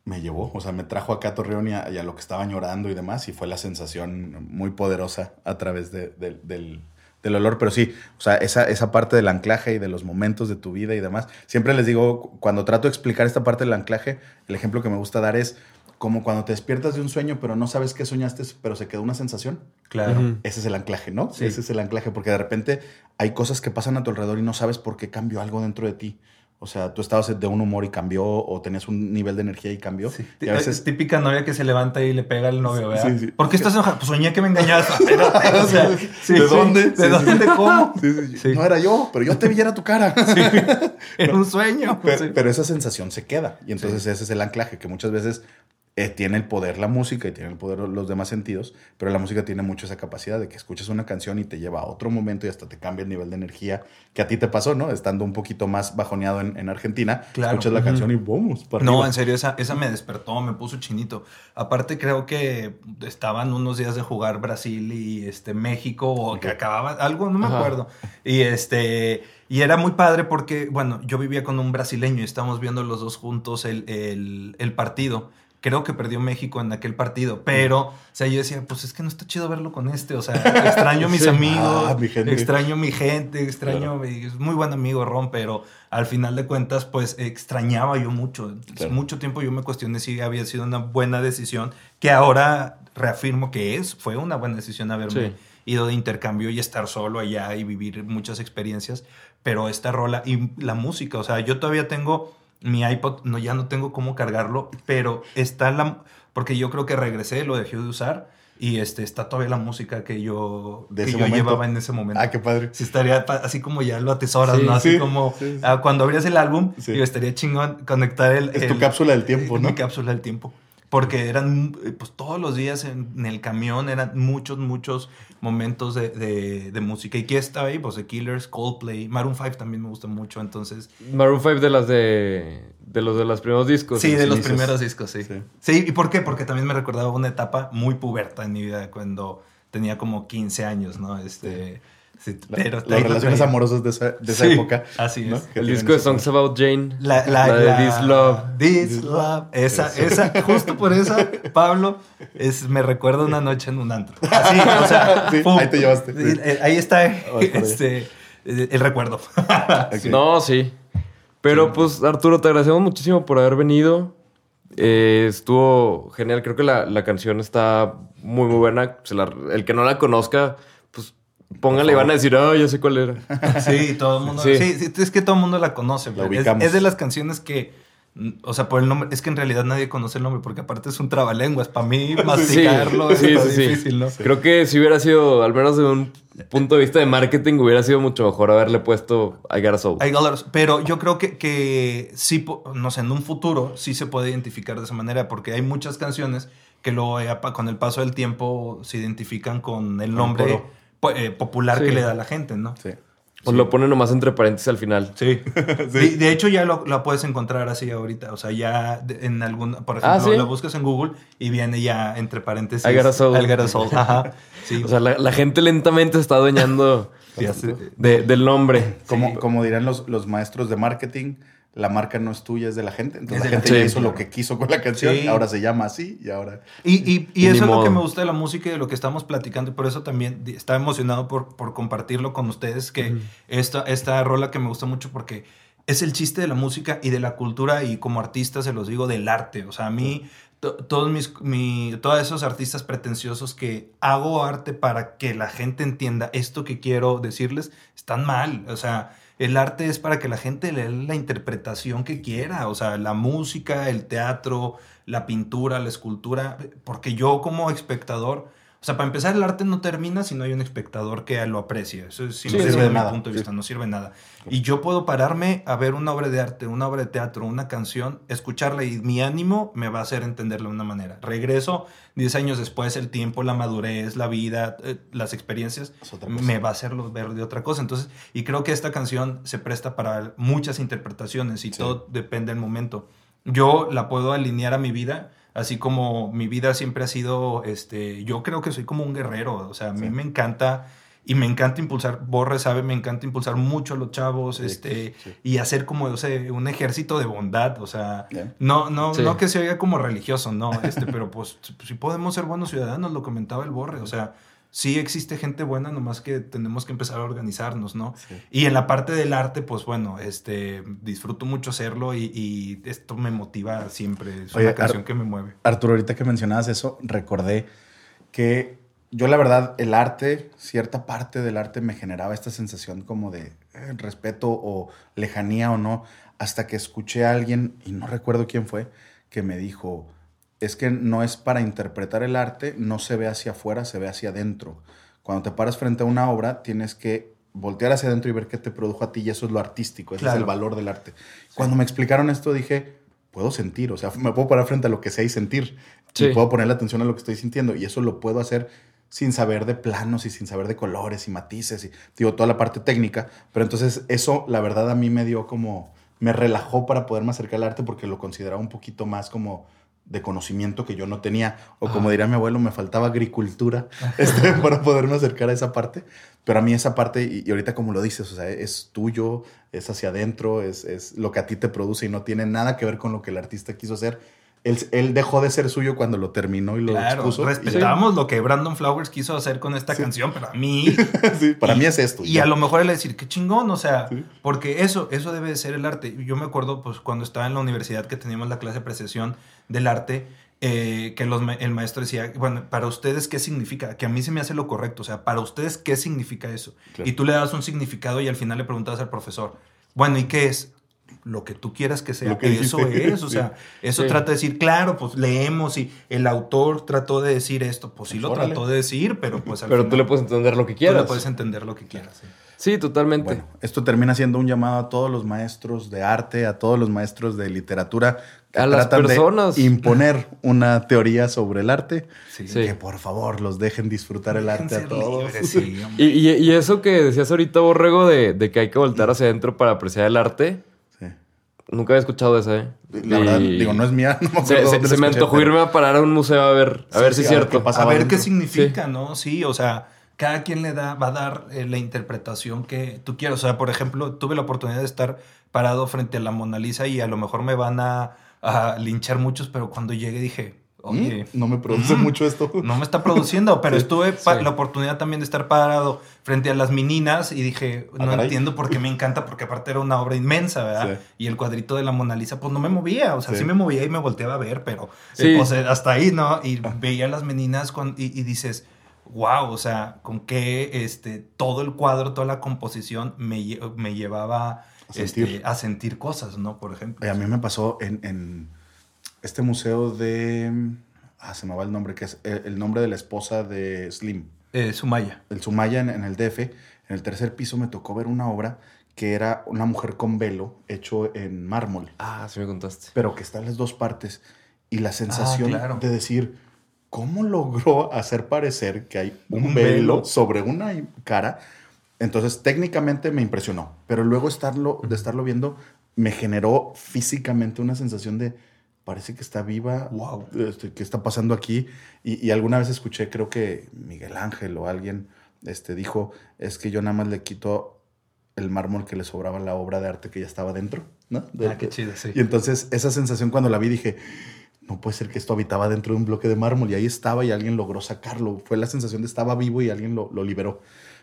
Me llevó, o sea, me trajo acá a Torreón y a, y a lo que estaba llorando y demás, y fue la sensación muy poderosa a través de- de- del, del olor. Pero sí, o sea, esa, esa parte del anclaje y de los momentos de tu vida y demás. Siempre les digo, cu- cuando trato de explicar esta parte del anclaje, el ejemplo que me gusta dar es como cuando te despiertas de un sueño, pero no sabes qué soñaste, pero se quedó una sensación. Claro. Ese es el anclaje, ¿no? Sí. Ese es el anclaje, porque de repente hay cosas que pasan a tu alrededor y no sabes por qué cambió algo dentro de ti. O sea, tú estabas de un humor y cambió, o tenías un nivel de energía y cambió. Sí. Y a veces... Típica novia que se levanta y le pega al novio, ¿verdad? Sí, sí. ¿Por qué estás enojada? Pues soñé que me engañabas. O sea, ¿De dónde? ¿De dónde? ¿Cómo? Sí, sí, Sí. No era yo, pero yo te vi era tu cara. En un sueño. Pero esa sensación se queda. Y entonces ese es el anclaje, que muchas veces eh, tiene el poder la música y tiene el poder los demás sentidos, pero la música tiene mucho esa capacidad de que escuchas una canción y te lleva a otro momento y hasta te cambia el nivel de energía que a ti te pasó, ¿no? Estando un poquito más bajoneado en, en Argentina, Claro. escuchas la canción y vamos. para No, arriba. en serio, esa, esa me despertó, me puso chinito. Aparte, creo que estaban unos días de jugar Brasil y este México, o que Ok. acababa, algo, no me Ajá. acuerdo. Y este, y era muy padre porque, bueno, yo vivía con un brasileño y estábamos viendo los dos juntos el, el, el partido. Creo que perdió México en aquel partido, pero, o sea, yo decía, pues es que no está chido verlo con este, o sea, extraño a mis Sí. amigos, Ah, mi extraño a mi gente, extraño, es muy buen amigo Ron, pero al final de cuentas, pues extrañaba yo mucho. Claro. Mucho tiempo yo me cuestioné si había sido una buena decisión, que ahora reafirmo que es, fue una buena decisión haberme Sí. ido de intercambio y estar solo allá y vivir muchas experiencias, pero esta rola y la música, o sea, yo todavía tengo mi iPod, no, ya no tengo cómo cargarlo, pero está la, porque yo creo que regresé, lo dejé de usar y este, está todavía la música que yo, De que yo momento. llevaba en ese momento. Ah, qué padre. Sí, estaría así como ya lo atesoras, Sí, ¿no? Así sí, como sí, ah, cuando abrías el álbum, digo, estaría chingón conectar el... Es tu cápsula del tiempo, ¿no? Mi cápsula del tiempo. Porque eran, eh, pues todos los días en, en el camión eran muchos, muchos momentos de, de- de música. ¿Y qué estaba ahí? Pues The Killers, Coldplay, Maroon 5 también me gusta mucho, entonces... Maroon 5 de las de. De los de los primeros discos. Sí, de los primeros discos, sí. Sí. sí. ¿y por qué? Porque también me recordaba una etapa muy puberta en mi vida cuando tenía como 15 años, ¿no? Este, sí, Pero las relaciones amorosas de esa, de esa Sí, época. así ¿no? es. El disco de Songs About Jane. La, la, La de la- This Love. This Love. Esa, esa, justo por esa, Pablo, es, me recuerda una noche en un antro. Así, o sea, Sí, ahí te llevaste, eh, Ahí está ahí. este, el recuerdo. No, sí. Pero pues, Arturo, te agradecemos muchísimo por haber venido. Eh, estuvo genial. Creo que la, la canción está muy, muy buena. Se la- el que no la conozca, póngale y van a decir, ah, ya sé cuál era. Sí, todo el mundo. Sí. Es que todo el mundo la conoce. La es, es de las canciones que Mm, O sea, por el nombre, es que en realidad nadie conoce el nombre, porque aparte es un trabalenguas. Para mí, masticarlo es sí, sí, sí. difícil, ¿no? Creo que si hubiera sido, al menos de un punto de vista de marketing, hubiera sido mucho mejor haberle puesto I Got a Soul. Hay dólares, pero yo creo que, que sí, no sé, en un futuro sí se puede identificar de esa manera, porque hay muchas canciones que luego eh, con el paso del tiempo se identifican con el nombre eh, popular Sí. que le da la gente, ¿no? Sí. Pues lo pone nomás entre paréntesis al final. Sí. De, de hecho, ya lo, lo puedes encontrar así ahorita. O sea, ya en algún. Por Ah, ejemplo, ¿sí? lo buscas en Google y viene ya entre paréntesis. I got a soul. I got a soul. Ajá. Sí. O sea, la, la gente lentamente se está adueñando de- del nombre. Como, como dirán los, los maestros de marketing, la marca no es tuya, es de la gente. Entonces Es la gente ya hizo lo que quiso con la canción, Sí. ahora se llama así y ahora... Y, y, y Y eso es lo que me gusta de la música y de lo que estamos platicando. Y por eso también estaba emocionado por, por compartirlo con ustedes. Que esta, esta rola que me gusta mucho porque es el chiste de la música y de la cultura. Y como artista se los digo, del arte. O sea, a mí, to- todos mis, mi, todos esos artistas pretenciosos que hago arte para que la gente entienda esto que quiero decirles, están mal. O sea, el arte es para que la gente le dé la interpretación que quiera, o sea, la música, el teatro, la pintura, la escultura, porque yo como espectador, o sea, para empezar el arte no termina si no hay un espectador que lo aprecie, eso es Sí, no sirve de mi nada, punto de vista, no sirve nada. Y yo puedo pararme a ver una obra de arte, una obra de teatro, una canción, escucharla y mi ánimo me va a hacer entenderla de una manera. Regreso 10 años después, el tiempo, la madurez, la vida, eh, las experiencias, me va a hacerlo ver de otra cosa. Entonces, y creo que esta canción se presta para muchas interpretaciones y Sí. todo depende del momento. Yo la puedo alinear a mi vida, así como mi vida siempre ha sido, este, yo creo que soy como un guerrero, o sea, a mí Sí. me encanta y me encanta impulsar, Borre sabe, me encanta impulsar mucho a los chavos, Sí, este, sí. y hacer como o sea, un ejército de bondad, o sea, no, no, Sí. no que se oiga como religioso, no, este, pero pues si podemos ser buenos ciudadanos, lo comentaba el Borre, o sea, sí existe gente buena, nomás que tenemos que empezar a organizarnos, ¿no? Sí. Y en la parte del arte, pues bueno, este, disfruto mucho hacerlo y, y esto me motiva siempre, es Oye, una canción Ar- que me mueve. Arturo, ahorita que mencionabas eso, recordé que yo la verdad, el arte, cierta parte del arte me generaba esta sensación como de eh, respeto o lejanía o no, hasta que escuché a alguien, y no recuerdo quién fue, que me dijo, es que no es para interpretar el arte, no se ve hacia afuera, se ve hacia adentro. Cuando te paras frente a una obra, tienes que voltear hacia adentro y ver qué te produjo a ti, y eso es lo artístico, ese es el valor del arte. Cuando me explicaron esto, dije, puedo sentir, o sea, me puedo parar frente a lo que sé y sentir. Sí. Y puedo ponerle atención a lo que estoy sintiendo. Y eso lo puedo hacer sin saber de planos y sin saber de colores y matices y, digo, toda la parte técnica. Pero entonces eso, la verdad, a mí me dio como, me relajó para poderme acercar al arte porque lo consideraba un poquito más como de conocimiento que yo no tenía. O como Ah. diría mi abuelo, me faltaba agricultura este, para poderme acercar a esa parte. Pero a mí esa parte, y, ahorita como lo dices, o sea, es tuyo, es hacia adentro, es, es lo que a ti te produce y no tiene nada que ver con lo que el artista quiso hacer. Él, él dejó de ser suyo cuando lo terminó y lo Claro, expuso. respetamos lo que Brandon Flowers quiso hacer con esta canción, pero a mí Sí, para Y- mí es esto. Y ya. a lo mejor él decir, qué chingón, o sea, porque eso, eso debe de ser el arte. Yo me acuerdo, pues, cuando estaba en la universidad que teníamos la clase de apreciación del arte, eh, que los el maestro decía, bueno, para ustedes, ¿qué significa? Que a mí se me hace lo correcto, o sea, para ustedes, ¿qué significa eso? Claro. Y tú le das un significado y al final le preguntas al profesor, bueno, ¿y qué es? Lo que tú quieras que sea, que eso dijiste. es, o sea, eso Sí. trata de decir, claro, pues leemos y el autor trató de decir esto, pues sí lo Órale. trató de decir, pero pues al Pero tú le puedes entender lo que tú quieras. le puedes entender lo que quieras. sí. Sí, totalmente. Bueno, esto termina siendo un llamado a todos los maestros de arte, a todos los maestros de literatura que A las de personas. imponer una teoría sobre el arte. Sí. Sí. Que por favor los dejen disfrutar el arte a todos. libres, sí. Y, y- y eso que decías ahorita, Borrego, de, de que hay que voltar hacia adentro para apreciar el arte. Nunca había escuchado eso, ¿eh? La verdad, digo, no es mía. No me acuerdo Se, me antojó irme a parar a un museo a ver, a Sí, ver sí, si es a ver cierto. a ver qué significa, ¿no? Sí, o sea, cada quien le da, va a dar eh, la interpretación que tú quieras. O sea, por ejemplo, tuve la oportunidad de estar parado frente a la Mona Lisa y a lo mejor me van a, a linchar muchos, pero cuando llegué dije, oye, Mm, No me produce Mm. mucho esto. no me está produciendo, pero Sí, estuve sí. la oportunidad también de estar parado frente a las meninas y dije, Ah, no entiendo por qué me encanta, porque aparte era una obra inmensa, ¿verdad? Sí. Y el cuadrito de la Mona Lisa, pues no me movía, o sea, sí, Sí. me movía y me volteaba a ver, pero Sí. eh, pues, eh, hasta ahí, ¿no? Y veía a las meninas con, y, y dices, wow, o sea, con qué este, todo el cuadro, toda la composición me, me llevaba sentir. este, a sentir cosas, ¿no? Por ejemplo. Eh, a mí me pasó en, en este museo de... Ah, se me va el nombre, que es el, nombre de la esposa de Slim. Eh, Sumaya. El Sumaya en, en el DF. En el tercer piso me tocó ver una obra que era una mujer con velo hecho en mármol, Ah, sí me contaste. pero que está en las dos partes. Y la sensación Ah, claro. de decir, ¿cómo logró hacer parecer que hay un, Un velo, velo. sobre una cara? Entonces, técnicamente me impresionó, pero luego estarlo, de estarlo viendo me generó físicamente una sensación de, parece que está viva, Wow. este, ¿qué está pasando aquí? Y, y alguna vez escuché, creo que Miguel Ángel o alguien este, dijo, es que yo nada más le quito el mármol que le sobraba la obra de arte que ya estaba dentro, ¿no? De- Ah, qué chido, sí. Y entonces esa sensación cuando la vi dije, no puede ser que esto habitaba dentro de un bloque de mármol y ahí estaba y alguien logró sacarlo. Fue la sensación de estaba vivo y alguien lo, lo liberó.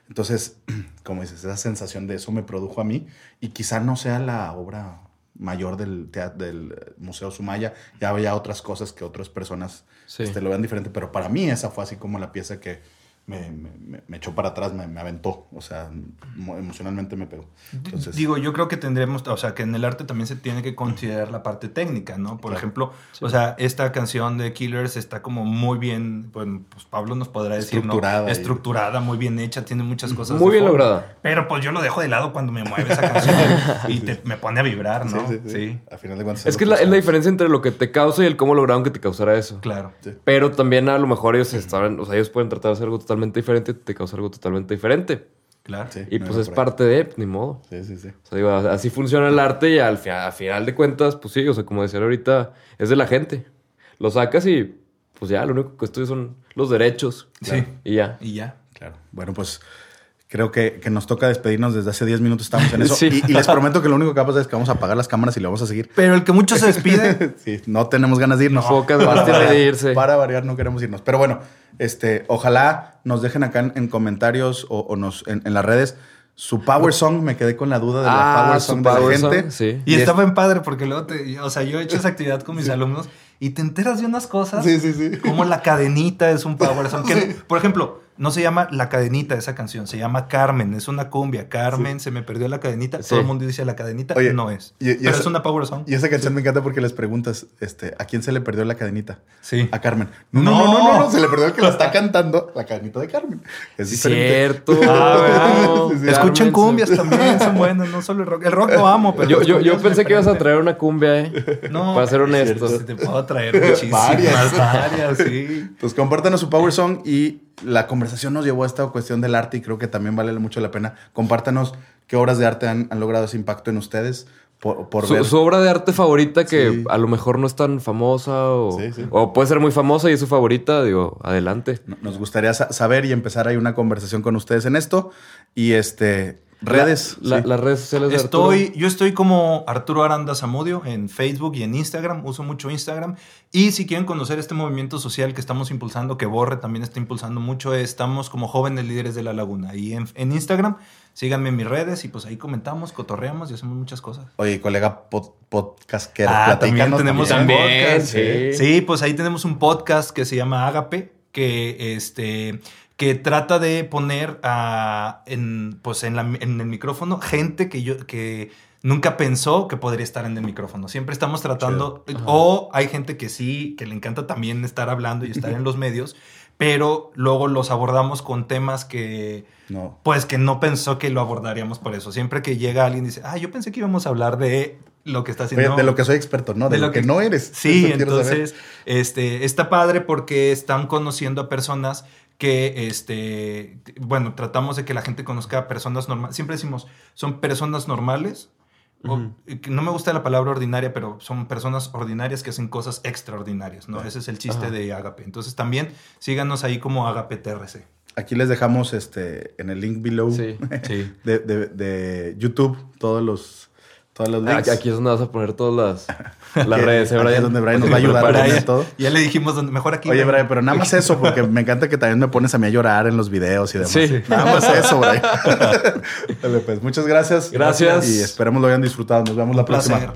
Entonces, como dices, esa sensación de eso me produjo a mí y quizá no sea la obra mayor del, del eh, Museo Sumaya, ya había otras cosas que otras personas Sí. este, lo vean diferente, pero para mí esa fue así como la pieza que me, me- me- echó para atrás, me, me aventó, o sea, mo- emocionalmente me pegó. Entonces, Digo, yo creo que tendremos, o sea, que en el arte también se tiene que considerar la parte técnica, ¿no? Por Claro. ejemplo, o sea, esta canción de Killers está como muy bien, bueno, pues Pablo nos podrá decir, ¿no? Estructurada y- Estructurada, muy bien hecha, tiene muchas cosas. Muy bien lograda. Pero pues yo lo dejo de lado cuando me mueve esa canción y te- me pone a vibrar, ¿no? sí, sí, sí. A final de cuentas. Es que es la, es la diferencia entre lo que te causa y el cómo lograron que te causara eso. claro. Pero también a lo mejor ellos estaban, o sea, ellos pueden tratar de hacer algo totalmente diferente, te causa algo totalmente diferente. Claro. Sí, Y no pues es parte de, ni modo. Sí, sí, sí. O sea, digo, así funciona el arte y al, fi- al final de cuentas, pues sí, o sea, como decía ahorita, es de la gente. Lo sacas y pues ya, lo único que estudias son los derechos. Sí. Y ya. Y ya. Claro. Bueno, pues creo que, que nos toca despedirnos. Desde hace 10 minutos estamos en eso. Sí. Y, y les prometo que lo único que va a pasar es que vamos a apagar las cámaras y le vamos a seguir. Pero el que mucho se despide, Sí, no tenemos ganas de irnos. Pocas Para tiene de variar- irse. Para variar, no queremos irnos. Pero bueno, este, ojalá nos dejen acá en, en comentarios o, o nos, en, en las redes su Power Song. Me quedé con la duda de la Ah, Power Song de la gente. Song, sí. Y es- está bien padre porque luego te, o sea, yo he hecho esa actividad con mis alumnos y te enteras de unas cosas Sí, sí, sí. como la cadenita es un power song. que, Por ejemplo, no se llama la cadenita esa canción, se llama Carmen, es una cumbia. Carmen, se me perdió la cadenita. Sí. Todo el mundo dice la cadenita, Oye, no es. y- y pero esa- es una power song. Y esa canción me encanta porque les preguntas, este, ¿a quién se le perdió la cadenita? Sí. A Carmen. No, no, no, No. no, no, no, se le perdió el que la está cantando, la cadenita de Carmen. Es diferente. Cierto. Ah, ¿verdad? Sí, sí. Escuchen Carmen, cumbias sí. también, son buenas, no solo el rock. El rock lo amo, pero. Yo, yo, yo pensé que ibas a traer una cumbia, ¿eh? No, Para ser cierto, Te puedo traer muchísimas. Varias. Varias, sí. Pues compártanos su Power Song y la conversación nos llevó a esta cuestión del arte y creo que también vale mucho la pena. Compártanos qué obras de arte han, han logrado ese impacto en ustedes por, por Su, ver. su obra de arte favorita que Sí. a lo mejor no es tan famosa o, Sí, sí. o puede ser muy famosa y es su favorita, digo, adelante. No- Nos gustaría sa- saber y empezar ahí una conversación con ustedes en esto. Y este, redes. La- sí. Las redes sociales de Estoy, Arturo. yo estoy como Arturo Aranda Zamudio en Facebook y en Instagram. Uso mucho Instagram. Y si quieren conocer este movimiento social que estamos impulsando, que Borre también está impulsando mucho, estamos como jóvenes líderes de la laguna. Y en, en Instagram, síganme en mis redes y pues ahí comentamos, cotorreamos y hacemos muchas cosas. Oye, colega pod- podcastero. Ah, también tenemos también. un podcast. sí. Sí, pues ahí tenemos un podcast que se llama Agape, que este que trata de poner a, en, pues en, la- en el micrófono gente que yo que nunca pensó que podría estar en el micrófono. Siempre estamos tratando, o hay gente que sí, que le encanta también estar hablando y estar en los medios, pero luego los abordamos con temas que, No. pues que no pensó que lo abordaríamos por eso. Siempre que llega alguien y dice, ah, yo pensé que íbamos a hablar de lo que está haciendo. De lo que soy experto, ¿no? De, lo, que, no eres. Sí, Eso entonces, este, está padre porque están conociendo a personas que, este, bueno, tratamos de que la gente conozca a personas normales. Siempre decimos, son personas normales. que no me gusta la palabra ordinaria, pero son personas ordinarias que hacen cosas extraordinarias, ¿no? Ese es el chiste de Agape. Entonces también síganos ahí como Agape TRC. Aquí les dejamos este en el link below Sí. Sí. de, de- de YouTube todos los todos los links. Aquí, es donde vas a poner todas las, las redes, ¿eh, Brian? es donde Brian nos va a ayudar a poner todo. Ya le dijimos dónde- mejor aquí. Oye, Brian. Brian, pero nada más eso, porque me encanta que también me pones a mí a llorar en los videos y demás. Sí. Nada más eso, Brian. Dale, pues, muchas gracias. Gracias. Y esperemos lo hayan disfrutado. Nos vemos la próxima.